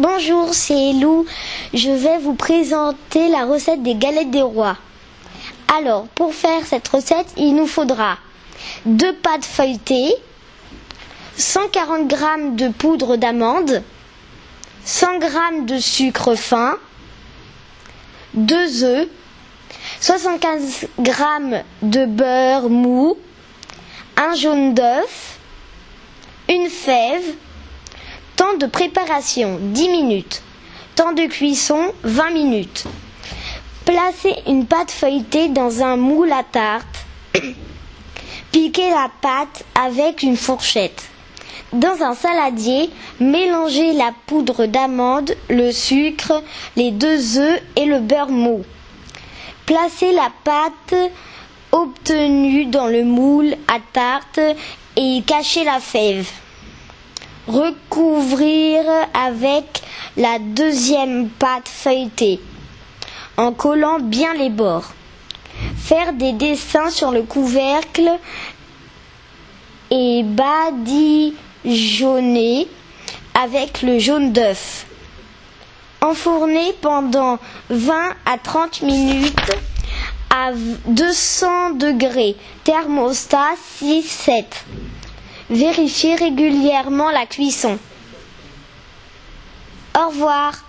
Bonjour, c'est Lou. Je vais vous présenter la recette des galettes des rois. Alors, pour faire cette recette, il nous faudra deux pâtes feuilletées, 140 g de poudre d'amande, 100 g de sucre fin, 2 œufs, 75 g de beurre mou, un jaune d'œuf, une fève, de préparation 10 minutes, temps de cuisson 20 minutes. Placez une pâte feuilletée dans un moule à tarte. Piquez la pâte avec une fourchette. Dans un saladier, mélangez la poudre d'amande, le sucre, les deux œufs et le beurre mou. Placez la pâte obtenue dans le moule à tarte et cachez la fève. Recouvrir avec la deuxième pâte feuilletée en collant bien les bords. Faire des dessins sur le couvercle et badigeonner avec le jaune d'œuf. Enfourner pendant 20 à 30 minutes à 200 degrés, thermostat 6-7. Vérifiez régulièrement la cuisson. Au revoir.